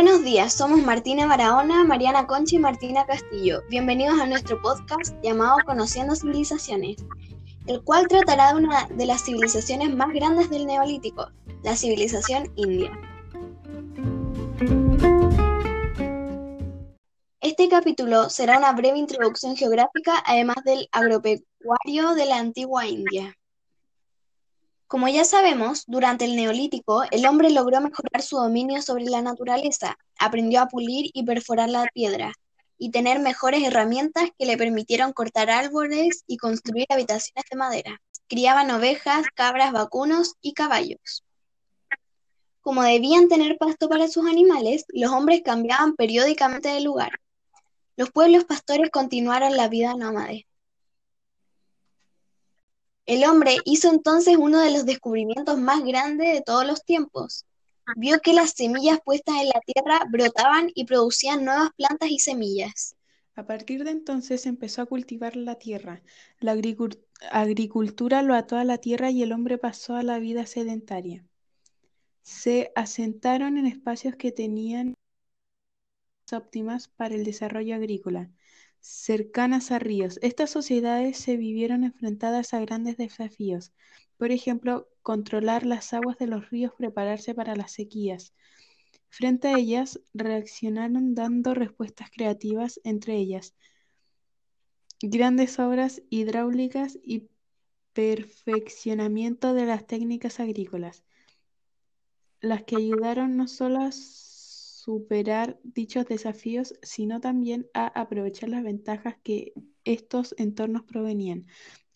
Buenos días, somos Martina Barahona, Mariana Concha y Martina Castillo. Bienvenidos a nuestro podcast llamado Conociendo Civilizaciones, el cual tratará de una de las civilizaciones más grandes del Neolítico, la civilización india. Este capítulo será una breve introducción geográfica, además del agropecuario de la antigua India. Como ya sabemos, durante el Neolítico, el hombre logró mejorar su dominio sobre la naturaleza, aprendió a pulir y perforar la piedra, y tener mejores herramientas que le permitieron cortar árboles y construir habitaciones de madera. Criaban ovejas, cabras, vacunos y caballos. Como debían tener pasto para sus animales, los hombres cambiaban periódicamente de lugar. Los pueblos pastores continuaron la vida nómade. El hombre hizo entonces uno de los descubrimientos más grandes de todos los tiempos. Vio que las semillas puestas en la tierra brotaban y producían nuevas plantas y semillas. A partir de entonces empezó a cultivar la tierra. La agricultura lo ató a la tierra y el hombre pasó a la vida sedentaria. Se asentaron en espacios que tenían óptimas para el desarrollo agrícola cercanas a ríos. Estas sociedades se vivieron enfrentadas a grandes desafíos, por ejemplo, controlar las aguas de los ríos, prepararse para las sequías. Frente a ellas, reaccionaron dando respuestas creativas, entre ellas grandes obras hidráulicas y perfeccionamiento de las técnicas agrícolas, las que ayudaron no solo a superar dichos desafíos, sino también a aprovechar las ventajas que estos entornos provenían.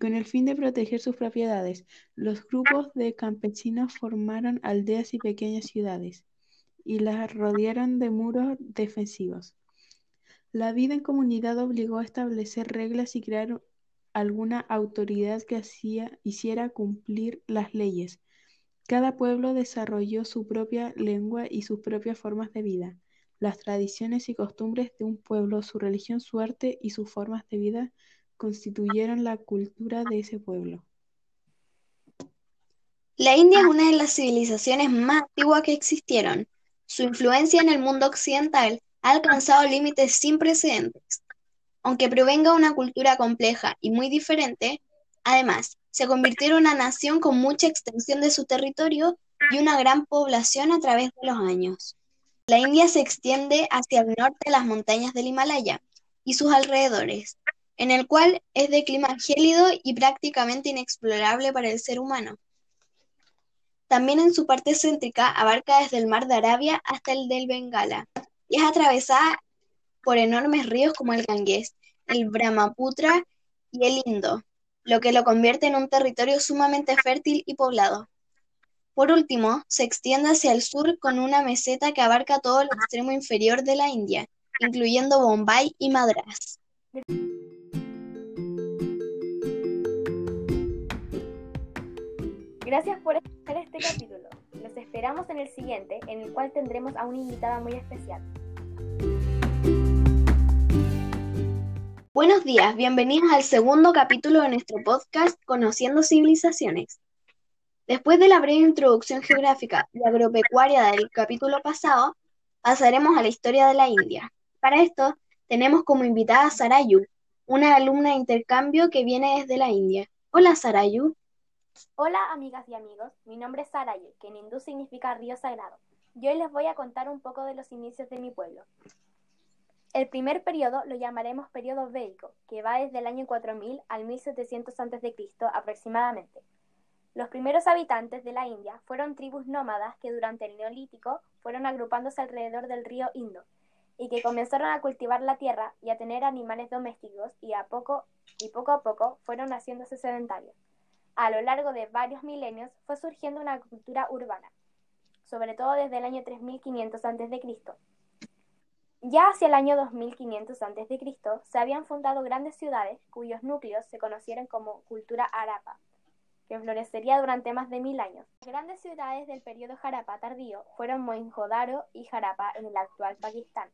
Con el fin de proteger sus propiedades, los grupos de campesinos formaron aldeas y pequeñas ciudades y las rodearon de muros defensivos. La vida en comunidad obligó a establecer reglas y crear alguna autoridad que hacía, hiciera cumplir las leyes. Cada pueblo desarrolló su propia lengua y sus propias formas de vida. Las tradiciones y costumbres de un pueblo, su religión, su arte y sus formas de vida constituyeron la cultura de ese pueblo. La India es una de las civilizaciones más antiguas que existieron. Su influencia en el mundo occidental ha alcanzado límites sin precedentes. Aunque provenga de una cultura compleja y muy diferente, además, se convirtió en una nación con mucha extensión de su territorio y una gran población a través de los años. La India se extiende hacia el norte de las montañas del Himalaya y sus alrededores, en el cual es de clima gélido y prácticamente inexplorable para el ser humano. También en su parte céntrica abarca desde el mar de Arabia hasta el del Bengala y es atravesada por enormes ríos como el Ganges, el Brahmaputra y el Indo, lo que lo convierte en un territorio sumamente fértil y poblado. Por último, se extiende hacia el sur con una meseta que abarca todo el extremo inferior de la India, incluyendo Bombay y Madras. Gracias por escuchar este capítulo. Los esperamos en el siguiente, en el cual tendremos a una invitada muy especial. Buenos días, bienvenidos al segundo capítulo de nuestro podcast Conociendo Civilizaciones. Después de la breve introducción geográfica y agropecuaria del capítulo pasado, pasaremos a la historia de la India. Para esto, tenemos como invitada a Sarayu, una alumna de intercambio que viene desde la India. Hola Sarayu. Hola amigas y amigos, mi nombre es Sarayu, que en hindú significa río sagrado. Yo hoy les voy a contar un poco de los inicios de mi pueblo. El primer periodo lo llamaremos periodo védico, que va desde el año 4000 al 1700 a.C. aproximadamente. Los primeros habitantes de la India fueron tribus nómadas que durante el Neolítico fueron agrupándose alrededor del río Indo y que comenzaron a cultivar la tierra y a tener animales domésticos y a poco y poco a poco fueron haciéndose sedentarios. A lo largo de varios milenios fue surgiendo una cultura urbana, sobre todo desde el año 3500 a.C., ya hacia el año 2500 a.C. se habían fundado grandes ciudades cuyos núcleos se conocieron como cultura Harappa, que florecería durante más de mil años. Las grandes ciudades del periodo Harappa tardío fueron Mohenjo-Daro y Harappa en el actual Pakistán.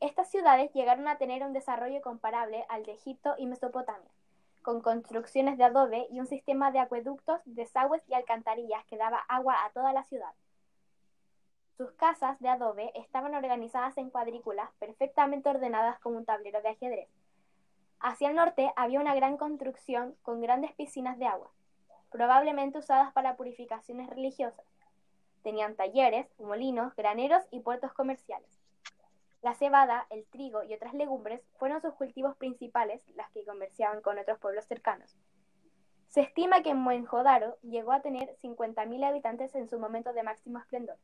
Estas ciudades llegaron a tener un desarrollo comparable al de Egipto y Mesopotamia, con construcciones de adobe y un sistema de acueductos, desagües y alcantarillas que daba agua a toda la ciudad. Sus casas de adobe estaban organizadas en cuadrículas perfectamente ordenadas como un tablero de ajedrez. Hacia el norte había una gran construcción con grandes piscinas de agua, probablemente usadas para purificaciones religiosas. Tenían talleres, molinos, graneros y puertos comerciales. La cebada, el trigo y otras legumbres fueron sus cultivos principales, las que comerciaban con otros pueblos cercanos. Se estima que Mohenjo-Daro llegó a tener 50.000 habitantes en su momento de máximo esplendor.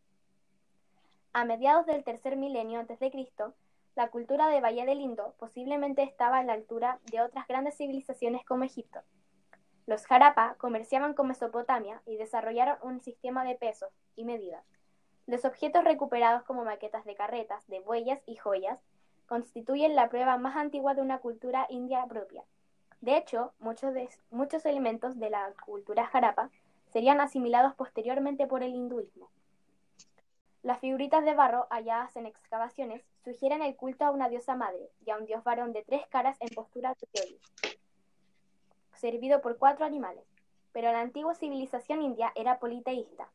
A mediados del tercer milenio antes de Cristo, la cultura de Valle del Indo posiblemente estaba a la altura de otras grandes civilizaciones como Egipto. Los Harappa comerciaban con Mesopotamia y desarrollaron un sistema de pesos y medidas. Los objetos recuperados como maquetas de carretas, de bueyes y joyas constituyen la prueba más antigua de una cultura india propia. De hecho, muchos, muchos elementos de la cultura Harappa serían asimilados posteriormente por el hinduismo. Las figuritas de barro halladas en excavaciones sugieren el culto a una diosa madre y a un dios varón de tres caras en postura teoría servido por cuatro animales, pero la antigua civilización india era politeísta.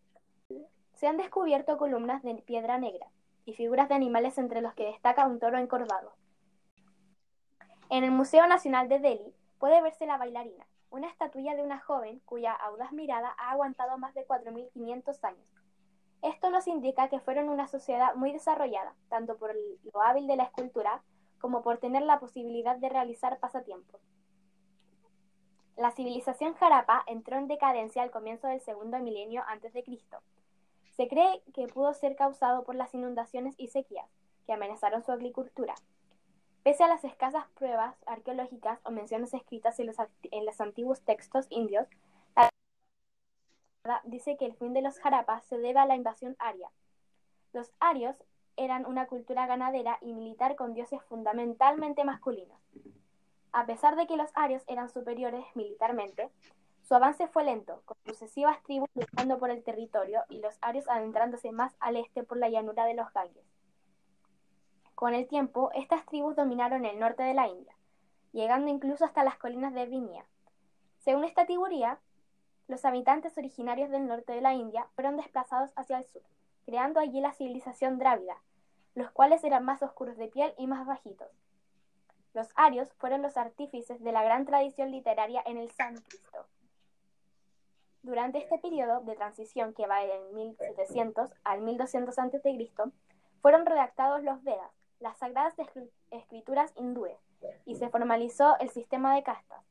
Se han descubierto columnas de piedra negra y figuras de animales entre los que destaca un toro encorvado. En el Museo Nacional de Delhi puede verse la bailarina, una estatuilla de una joven cuya audaz mirada ha aguantado más de 4.500 años. Esto nos indica que fueron una sociedad muy desarrollada, tanto por lo hábil de la escultura como por tener la posibilidad de realizar pasatiempos. La civilización Harappa entró en decadencia al comienzo del segundo milenio antes de Cristo. Se cree que pudo ser causado por las inundaciones y sequías que amenazaron su agricultura. Pese a las escasas pruebas arqueológicas o menciones escritas en los, antiguos textos indios, dice que el fin de los Harappa se debe a la invasión aria. Los arios eran una cultura ganadera y militar con dioses fundamentalmente masculinos. A pesar de que los arios eran superiores militarmente, su avance fue lento, con sucesivas tribus luchando por el territorio y los arios adentrándose más al este por la llanura de los Ganges. Con el tiempo, estas tribus dominaron el norte de la India, llegando incluso hasta las colinas de Vinia. Según esta teoría, los habitantes originarios del norte de la India fueron desplazados hacia el sur, creando allí la civilización drávida, los cuales eran más oscuros de piel y más bajitos. Los arios fueron los artífices de la gran tradición literaria en el sánscrito. Durante este periodo de transición que va del 1700 al 1200 a.C., fueron redactados los Vedas, las sagradas escrituras hindúes, y se formalizó el sistema de castas.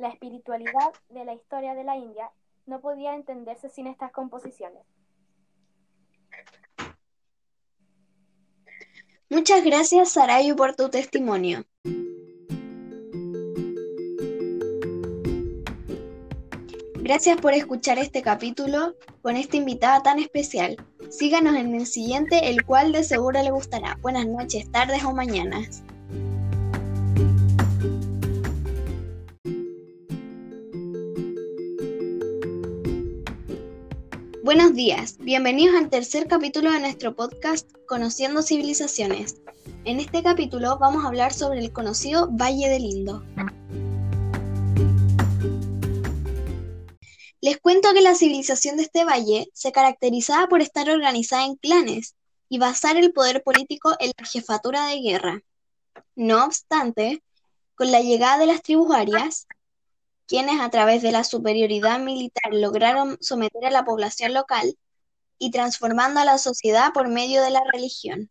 La espiritualidad de la historia de la India no podía entenderse sin estas composiciones. Muchas gracias, Sarayu, por tu testimonio. Gracias por escuchar este capítulo con esta invitada tan especial. Síganos en el siguiente, el cual de seguro le gustará. Buenas noches, tardes o mañanas. Buenos días, bienvenidos al tercer capítulo de nuestro podcast Conociendo Civilizaciones. En este capítulo vamos a hablar sobre el conocido Valle del Indo. Les cuento que la civilización de este valle se caracterizaba por estar organizada en clanes y basar el poder político en la jefatura de guerra. No obstante, con la llegada de las tribus arias, quienes a través de la superioridad militar lograron someter a la población local y transformando a la sociedad por medio de la religión.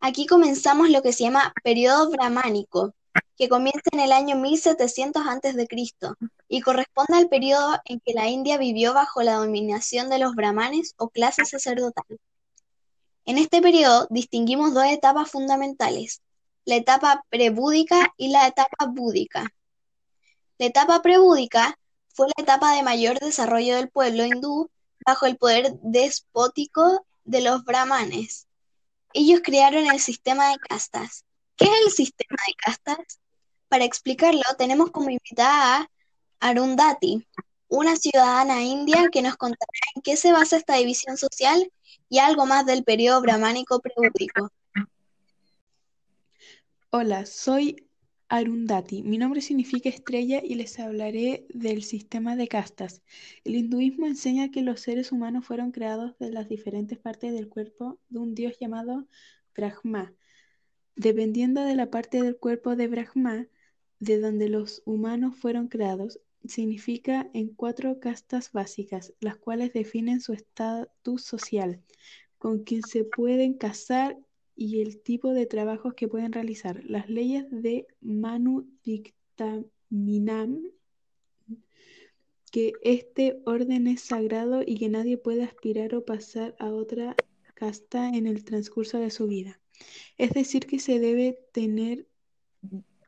Aquí comenzamos lo que se llama periodo brahmánico, que comienza en el año 1700 a.C. y corresponde al periodo en que la India vivió bajo la dominación de los brahmanes o clase sacerdotal. En este periodo distinguimos dos etapas fundamentales, la etapa prebúdica y la etapa búdica. La etapa prebúdica fue la etapa de mayor desarrollo del pueblo hindú bajo el poder despótico de los brahmanes. Ellos crearon el sistema de castas. ¿Qué es el sistema de castas? Para explicarlo, tenemos como invitada a Arundhati, una ciudadana india que nos contará en qué se basa esta división social y algo más del periodo brahmánico prebúdico. Hola, soy Arundhati. Mi nombre significa estrella y les hablaré del sistema de castas. El hinduismo enseña que los seres humanos fueron creados de las diferentes partes del cuerpo de un dios llamado Brahma. Dependiendo de la parte del cuerpo de Brahma, de donde los humanos fueron creados, significa en cuatro castas básicas, las cuales definen su estatus social, con quien se pueden casar y el tipo de trabajos que pueden realizar. Las leyes de Manu dictaminan que este orden es sagrado y que nadie puede aspirar o pasar a otra casta en el transcurso de su vida. Es decir, que se debe tener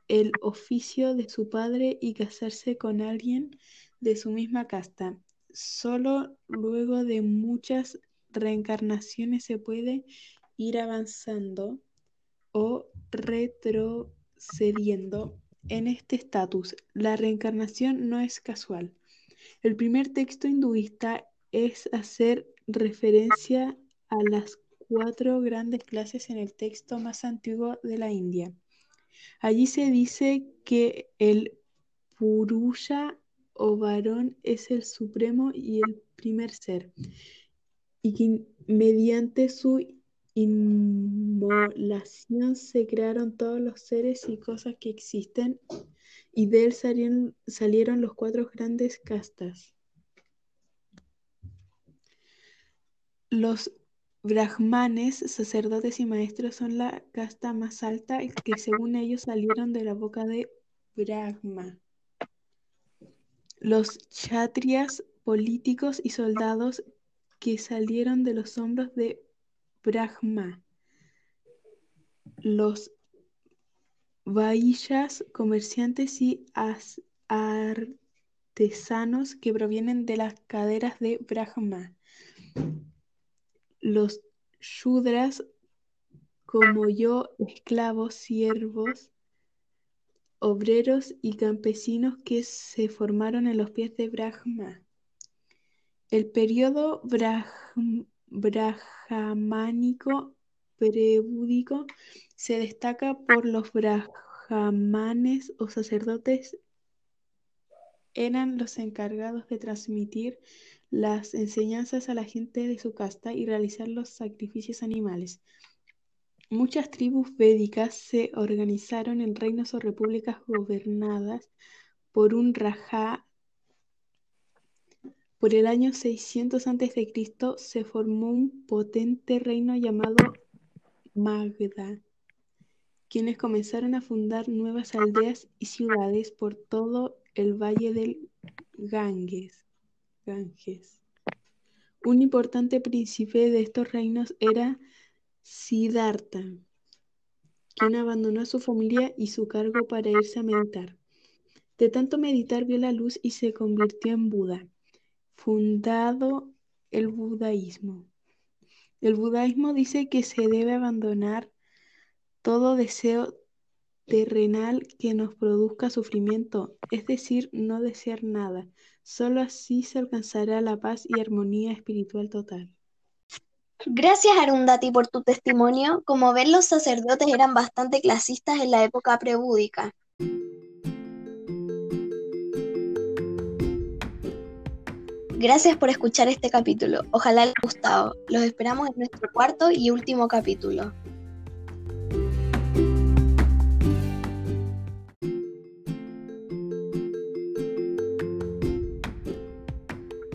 el oficio de su padre y casarse con alguien de su misma casta. Solo luego de muchas reencarnaciones se puede ir avanzando o retrocediendo en este estatus. La reencarnación no es casual. El primer texto hinduista es hacer referencia a las cuatro grandes clases en el texto más antiguo de la India. Allí se dice que el Purusha o varón es el supremo y el primer ser, y que mediante su inmolación se crearon todos los seres y cosas que existen, y de él salieron, salieron los cuatro grandes castas. Los brahmanes, sacerdotes y maestros son la casta más alta que según ellos salieron de la boca de Brahma. Los kshatriyas, políticos y soldados que salieron de los hombros de Brahma. Los vaishyas, comerciantes y artesanos que provienen de las caderas de Brahma. Los shudras, como yo, esclavos, siervos, obreros y campesinos que se formaron en los pies de Brahma. El periodo brahmánico prebúdico se destaca por los brahmanes o sacerdotes eran los encargados de transmitir las enseñanzas a la gente de su casta y realizar los sacrificios animales. Muchas tribus védicas se organizaron en reinos o repúblicas gobernadas por un rajá. Por el año 600 a.C. se formó un potente reino llamado Magda, quienes comenzaron a fundar nuevas aldeas y ciudades por todo el valle del Ganges. Ganges. Un importante príncipe de estos reinos era Siddhartha, quien abandonó a su familia y su cargo para irse a meditar. De tanto meditar vio la luz y se convirtió en Buda, fundado el budaísmo. El budaísmo dice que se debe abandonar todo deseo terrenal que nos produzca sufrimiento, es decir, no desear nada. Solo así se alcanzará la paz y armonía espiritual total. Gracias Arundhati por tu testimonio. Como ven, los sacerdotes eran bastante clasistas en la época prebúdica. Gracias por escuchar este capítulo. Ojalá les haya gustado. Los esperamos en nuestro cuarto y último capítulo.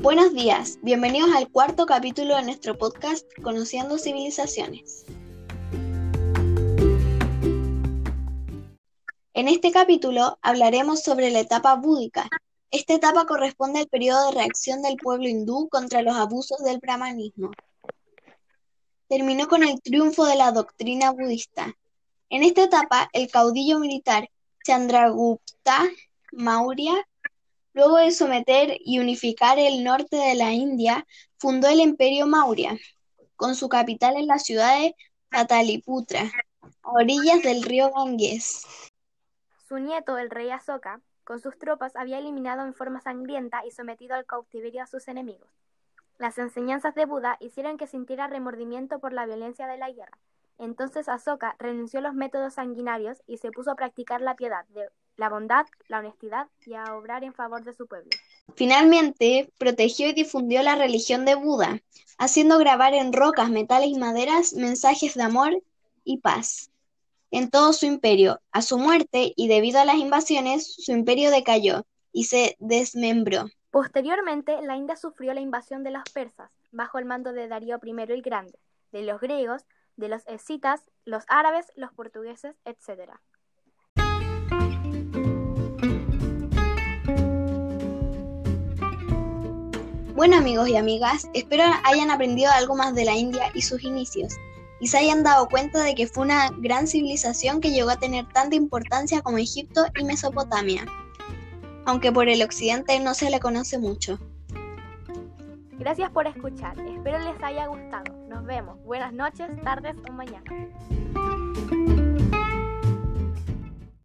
Buenos días, bienvenidos al cuarto capítulo de nuestro podcast Conociendo Civilizaciones. En este capítulo hablaremos sobre la etapa búdica. Esta etapa corresponde al periodo de reacción del pueblo hindú contra los abusos del brahmanismo. Terminó con el triunfo de la doctrina budista. En esta etapa, el caudillo militar Chandragupta Maurya Luego de someter y unificar el norte de la India, fundó el Imperio Maurya, con su capital en la ciudad de Pataliputra, a orillas del río Ganges. Su nieto, el rey Asoka, con sus tropas había eliminado en forma sangrienta y sometido al cautiverio a sus enemigos. Las enseñanzas de Buda hicieron que sintiera remordimiento por la violencia de la guerra. Entonces Asoka renunció a los métodos sanguinarios y se puso a practicar la piedad, la bondad, la honestidad y a obrar en favor de su pueblo. Finalmente, protegió y difundió la religión de Buda, haciendo grabar en rocas, metales y maderas mensajes de amor y paz en todo su imperio. A su muerte, y debido a las invasiones, su imperio decayó y se desmembró. Posteriormente, la India sufrió la invasión de los persas, bajo el mando de Darío I el Grande, de los griegos, de los escitas, los árabes, los portugueses, etc. Bueno amigos y amigas, espero hayan aprendido algo más de la India y sus inicios y se hayan dado cuenta de que fue una gran civilización que llegó a tener tanta importancia como Egipto y Mesopotamia, aunque por el occidente no se le conoce mucho. Gracias por escuchar, espero les haya gustado. Nos vemos. Buenas noches, tardes o mañana.